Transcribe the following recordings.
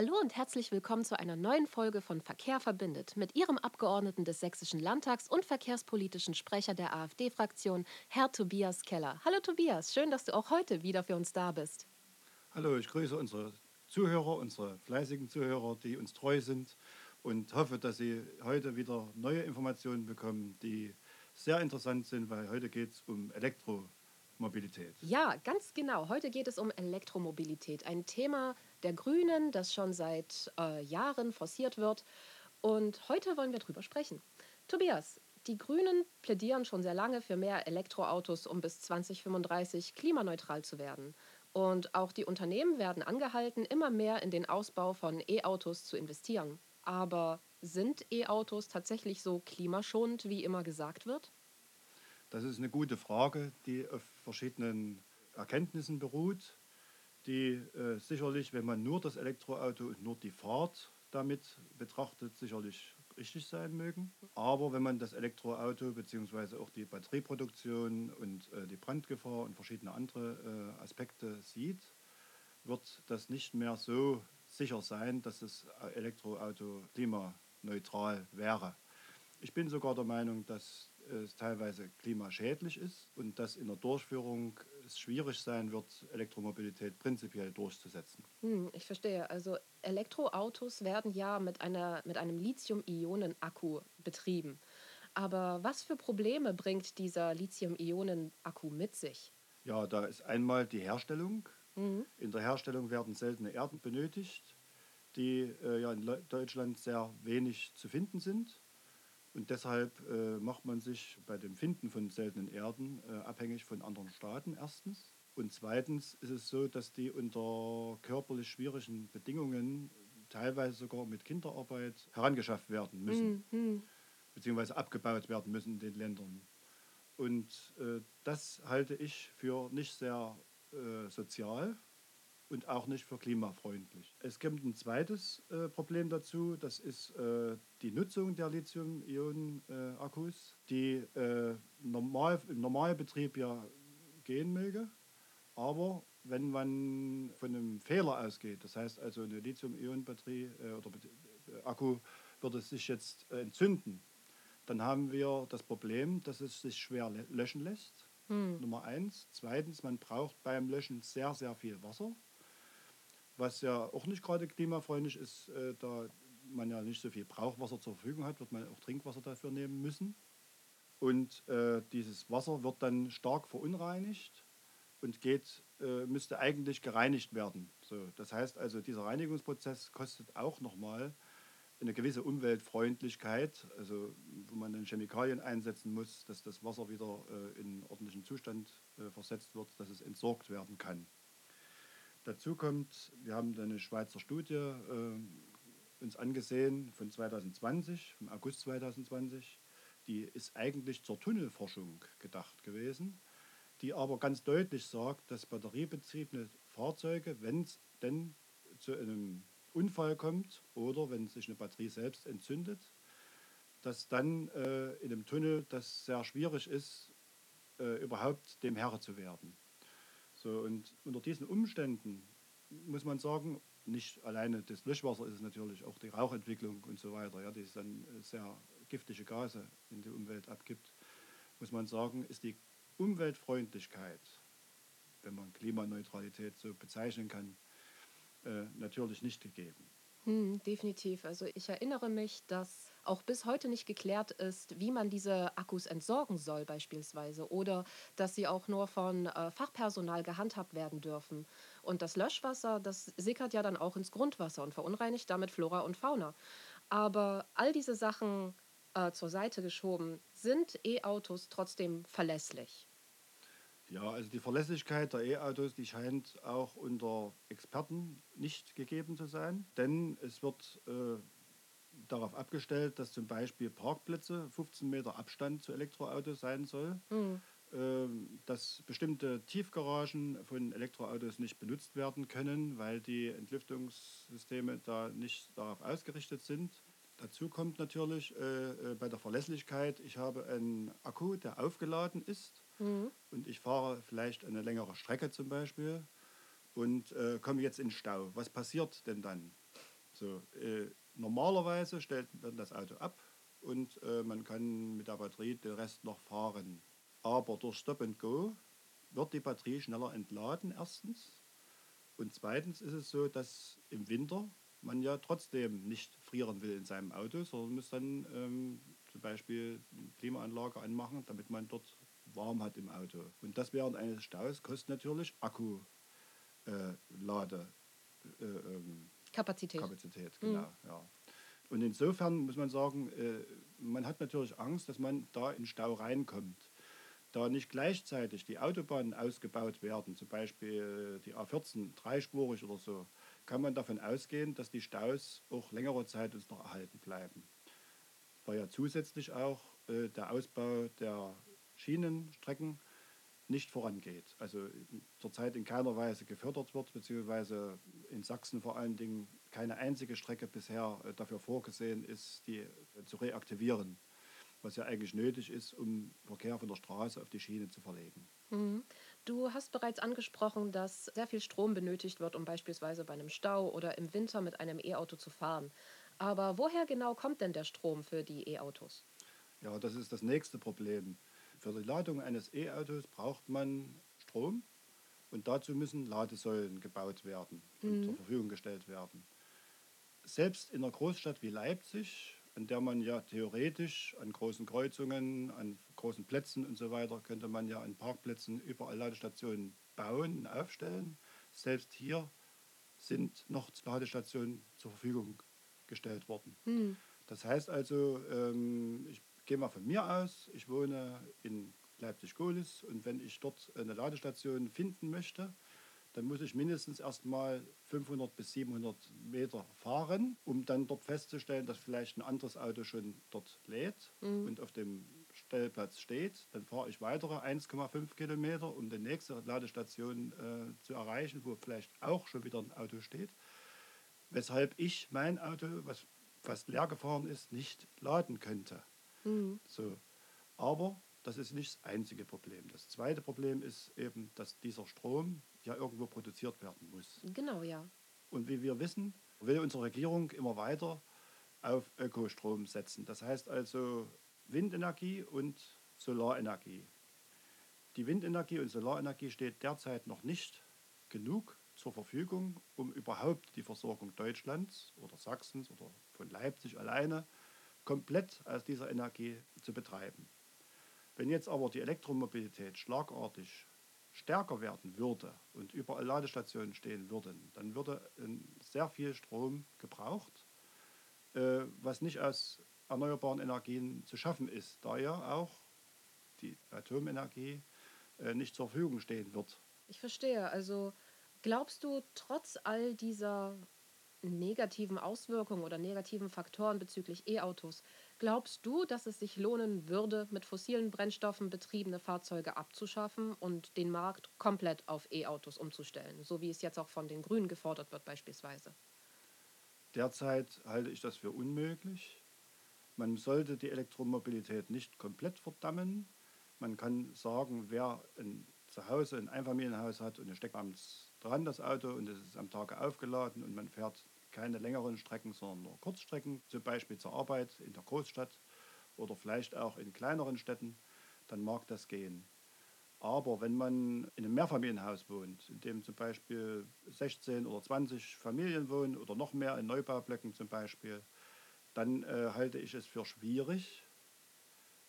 Hallo und herzlich willkommen zu einer neuen Folge von Verkehr verbindet mit Ihrem Abgeordneten des Sächsischen Landtags und verkehrspolitischen Sprecher der AfD-Fraktion, Herr Tobias Keller. Hallo Tobias, schön, dass du auch heute wieder für uns da bist. Hallo, ich grüße unsere Zuhörer, unsere fleißigen Zuhörer, die uns treu sind und hoffe, dass Sie heute wieder neue Informationen bekommen, die sehr interessant sind, weil heute geht es um Elektromobilität. Ja, ganz genau. Heute geht es um Elektromobilität. Ein Thema der Grünen, das schon seit äh, Jahren forciert wird. Und heute wollen wir darüber sprechen. Tobias, die Grünen plädieren schon sehr lange für mehr Elektroautos, um bis 2035 klimaneutral zu werden. Und auch die Unternehmen werden angehalten, immer mehr in den Ausbau von E-Autos zu investieren. Aber sind E-Autos tatsächlich so klimaschonend, wie immer gesagt wird? Das ist eine gute Frage, die auf verschiedenen Erkenntnissen beruht, die äh, sicherlich, wenn man nur das Elektroauto und nur die Fahrt damit betrachtet, sicherlich richtig sein mögen. Aber wenn man das Elektroauto bzw. auch die Batterieproduktion und äh, die Brandgefahr und verschiedene andere äh, Aspekte sieht, wird das nicht mehr so sicher sein, dass das Elektroauto klimaneutral wäre. Ich bin sogar der Meinung, dass es teilweise klimaschädlich ist und dass in der Durchführung es schwierig sein wird, Elektromobilität prinzipiell durchzusetzen. Hm, ich verstehe. Also Elektroautos werden ja mit, einer, mit einem Lithium-Ionen-Akku betrieben. Aber was für Probleme bringt dieser Lithium-Ionen-Akku mit sich? Ja, da ist einmal die Herstellung. Mhm. In der Herstellung werden seltene Erden benötigt, die äh, ja in Deutschland sehr wenig zu finden sind. Und deshalb äh, macht man sich bei dem Finden von seltenen Erden äh, abhängig von anderen Staaten erstens. Und zweitens ist es so, dass die unter körperlich schwierigen Bedingungen teilweise sogar mit Kinderarbeit herangeschafft werden müssen, mhm. beziehungsweise abgebaut werden müssen in den Ländern. Und äh, das halte ich für nicht sehr äh, sozial und auch nicht für klimafreundlich. Es kommt ein zweites äh, Problem dazu, das ist äh, die Nutzung der Lithium-Ionen-Akkus, die äh, normal, im Normalbetrieb ja gehen möge. Aber wenn man von einem Fehler ausgeht, das heißt also eine Lithium-Ionen-Batterie äh, oder Akku würde sich jetzt äh, entzünden, dann haben wir das Problem, dass es sich schwer löschen lässt. Hm. Nummer eins. Zweitens, man braucht beim Löschen sehr, sehr viel Wasser was ja auch nicht gerade klimafreundlich ist, äh, da man ja nicht so viel Brauchwasser zur Verfügung hat, wird man auch Trinkwasser dafür nehmen müssen. Und äh, dieses Wasser wird dann stark verunreinigt und geht, äh, müsste eigentlich gereinigt werden. So, das heißt also, dieser Reinigungsprozess kostet auch nochmal eine gewisse Umweltfreundlichkeit, also wo man dann Chemikalien einsetzen muss, dass das Wasser wieder äh, in ordentlichen Zustand äh, versetzt wird, dass es entsorgt werden kann. Dazu kommt, wir haben eine Schweizer Studie äh, uns angesehen von 2020, vom August 2020. Die ist eigentlich zur Tunnelforschung gedacht gewesen, die aber ganz deutlich sagt, dass batteriebetriebene Fahrzeuge, wenn es denn zu einem Unfall kommt oder wenn sich eine Batterie selbst entzündet, dass dann äh, in einem Tunnel das sehr schwierig ist, äh, überhaupt dem Herr zu werden. So, und unter diesen Umständen muss man sagen, nicht alleine das Löschwasser ist es natürlich, auch die Rauchentwicklung und so weiter, ja, die es dann sehr giftige Gase in die Umwelt abgibt, muss man sagen, ist die Umweltfreundlichkeit, wenn man Klimaneutralität so bezeichnen kann, äh, natürlich nicht gegeben. Hm, definitiv. Also ich erinnere mich, dass auch bis heute nicht geklärt ist, wie man diese Akkus entsorgen soll beispielsweise oder dass sie auch nur von äh, Fachpersonal gehandhabt werden dürfen. Und das Löschwasser, das sickert ja dann auch ins Grundwasser und verunreinigt damit Flora und Fauna. Aber all diese Sachen äh, zur Seite geschoben, sind E-Autos trotzdem verlässlich? Ja, also die Verlässlichkeit der E-Autos, die scheint auch unter Experten nicht gegeben zu sein, denn es wird äh, darauf abgestellt, dass zum Beispiel Parkplätze 15 Meter Abstand zu Elektroautos sein soll, mhm. äh, dass bestimmte Tiefgaragen von Elektroautos nicht benutzt werden können, weil die Entlüftungssysteme da nicht darauf ausgerichtet sind. Dazu kommt natürlich äh, äh bei der Verlässlichkeit, ich habe einen Akku, der aufgeladen ist mhm. und ich fahre vielleicht eine längere Strecke zum Beispiel und äh, komme jetzt in Stau. Was passiert denn dann? So, äh, normalerweise stellt man das Auto ab und äh, man kann mit der Batterie den Rest noch fahren. Aber durch Stop and Go wird die Batterie schneller entladen erstens. Und zweitens ist es so, dass im Winter man ja trotzdem nicht frieren will in seinem Auto, sondern muss dann ähm, zum Beispiel eine Klimaanlage anmachen, damit man dort warm hat im Auto. Und das während eines Staus kostet natürlich Akku äh, Lade. Äh, ähm, Kapazität. Kapazität, genau. Mhm. Ja. Und insofern muss man sagen, äh, man hat natürlich Angst, dass man da in Stau reinkommt. Da nicht gleichzeitig die Autobahnen ausgebaut werden, zum Beispiel die A14 dreispurig oder so, kann man davon ausgehen, dass die Staus auch längere Zeit uns noch erhalten bleiben. Weil ja zusätzlich auch äh, der Ausbau der Schienenstrecken nicht vorangeht. Also zurzeit in keiner Weise gefördert wird, beziehungsweise in Sachsen vor allen Dingen keine einzige Strecke bisher äh, dafür vorgesehen ist, die äh, zu reaktivieren, was ja eigentlich nötig ist, um Verkehr von der Straße auf die Schiene zu verlegen. Mhm. Du hast bereits angesprochen, dass sehr viel Strom benötigt wird, um beispielsweise bei einem Stau oder im Winter mit einem E-Auto zu fahren. Aber woher genau kommt denn der Strom für die E-Autos? Ja, das ist das nächste Problem. Für die Ladung eines E-Autos braucht man Strom und dazu müssen Ladesäulen gebaut werden und mhm. zur Verfügung gestellt werden. Selbst in einer Großstadt wie Leipzig, an der man ja theoretisch an großen Kreuzungen, an großen Plätzen und so weiter, könnte man ja an Parkplätzen überall Ladestationen bauen und aufstellen. Selbst hier sind noch Ladestationen zur Verfügung gestellt worden. Mhm. Das heißt also, ähm, ich gehe mal von mir aus, ich wohne in Leipzig-Gohlis und wenn ich dort eine Ladestation finden möchte, dann muss ich mindestens erstmal 500 bis 700 Meter fahren, um dann dort festzustellen, dass vielleicht ein anderes Auto schon dort lädt mhm. und auf dem Stellplatz steht. Dann fahre ich weitere 1,5 Kilometer, um die nächste Ladestation äh, zu erreichen, wo vielleicht auch schon wieder ein Auto steht. Weshalb ich mein Auto, was fast leer gefahren ist, nicht laden könnte. Mhm. So. Aber das ist nicht das einzige Problem. Das zweite Problem ist eben, dass dieser Strom ja irgendwo produziert werden muss. Genau, ja. Und wie wir wissen, will unsere Regierung immer weiter auf Ökostrom setzen. Das heißt also Windenergie und Solarenergie. Die Windenergie und Solarenergie steht derzeit noch nicht genug zur Verfügung, um überhaupt die Versorgung Deutschlands oder Sachsens oder von Leipzig alleine komplett aus dieser Energie zu betreiben. Wenn jetzt aber die Elektromobilität schlagartig stärker werden würde und überall Ladestationen stehen würden, dann würde sehr viel Strom gebraucht, äh, was nicht aus erneuerbaren Energien zu schaffen ist, da ja auch die Atomenergie äh, nicht zur Verfügung stehen wird. Ich verstehe. Also glaubst du, trotz all dieser negativen Auswirkungen oder negativen Faktoren bezüglich E-Autos, glaubst du, dass es sich lohnen würde, mit fossilen Brennstoffen betriebene Fahrzeuge abzuschaffen und den Markt komplett auf E-Autos umzustellen, so wie es jetzt auch von den Grünen gefordert wird beispielsweise? Derzeit halte ich das für unmöglich. Man sollte die Elektromobilität nicht komplett verdammen. Man kann sagen, wer ein Zuhause ein Einfamilienhaus hat und es steckt dran das Auto und es ist am Tag aufgeladen und man fährt keine längeren Strecken, sondern nur Kurzstrecken, zum Beispiel zur Arbeit in der Großstadt oder vielleicht auch in kleineren Städten, dann mag das gehen. Aber wenn man in einem Mehrfamilienhaus wohnt, in dem zum Beispiel 16 oder 20 Familien wohnen oder noch mehr in Neubaublöcken zum Beispiel, dann äh, halte ich es für schwierig,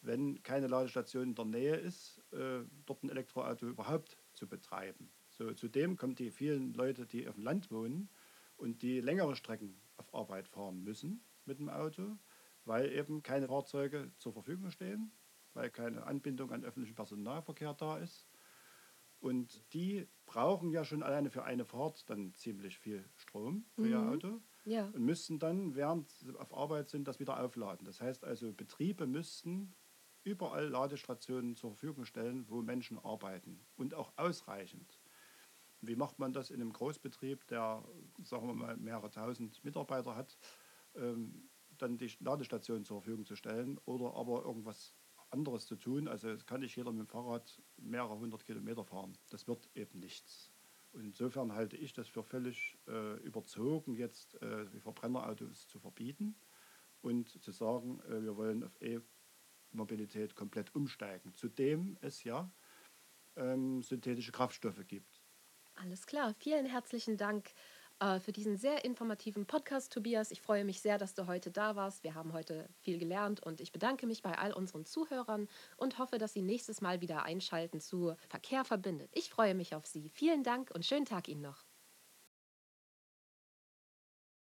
wenn keine Ladestation in der Nähe ist, äh, dort ein Elektroauto überhaupt zu betreiben. So, zudem kommen die vielen Leute, die auf dem Land wohnen und die längere Strecken auf Arbeit fahren müssen mit dem Auto, weil eben keine Fahrzeuge zur Verfügung stehen, weil keine Anbindung an öffentlichen Personalverkehr da ist. Und die brauchen ja schon alleine für eine Fahrt dann ziemlich viel Strom für mhm. ihr Auto ja. und müssten dann, während sie auf Arbeit sind, das wieder aufladen. Das heißt also, Betriebe müssten überall Ladestationen zur Verfügung stellen, wo Menschen arbeiten und auch ausreichend. Wie macht man das in einem Großbetrieb, der, sagen wir mal, mehrere tausend Mitarbeiter hat, ähm, dann die Ladestation zur Verfügung zu stellen oder aber irgendwas anderes zu tun? Also kann nicht jeder mit dem Fahrrad mehrere hundert Kilometer fahren. Das wird eben nichts. Und insofern halte ich das für völlig äh, überzogen, jetzt äh, die Verbrennerautos zu verbieten und zu sagen, äh, wir wollen auf E-Mobilität komplett umsteigen, zudem es ja ähm, synthetische Kraftstoffe gibt. Alles klar, vielen herzlichen Dank äh, für diesen sehr informativen Podcast, Tobias. Ich freue mich sehr, dass du heute da warst. Wir haben heute viel gelernt und ich bedanke mich bei all unseren Zuhörern und hoffe, dass Sie nächstes Mal wieder einschalten zu Verkehr verbindet. Ich freue mich auf Sie. Vielen Dank und schönen Tag Ihnen noch.